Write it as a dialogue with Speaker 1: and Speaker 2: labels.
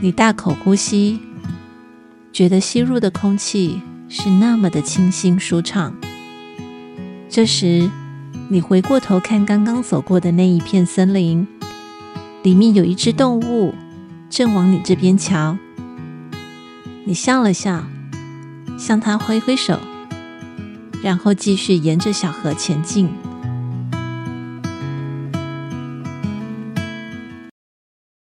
Speaker 1: 你大口呼吸，觉得吸入的空气是那么的清新舒畅。这时你回过头看刚刚走过的那一片森林，里面有一只动物正往你这边瞧。你笑了笑，向它挥挥手，然后继续沿着小河前进。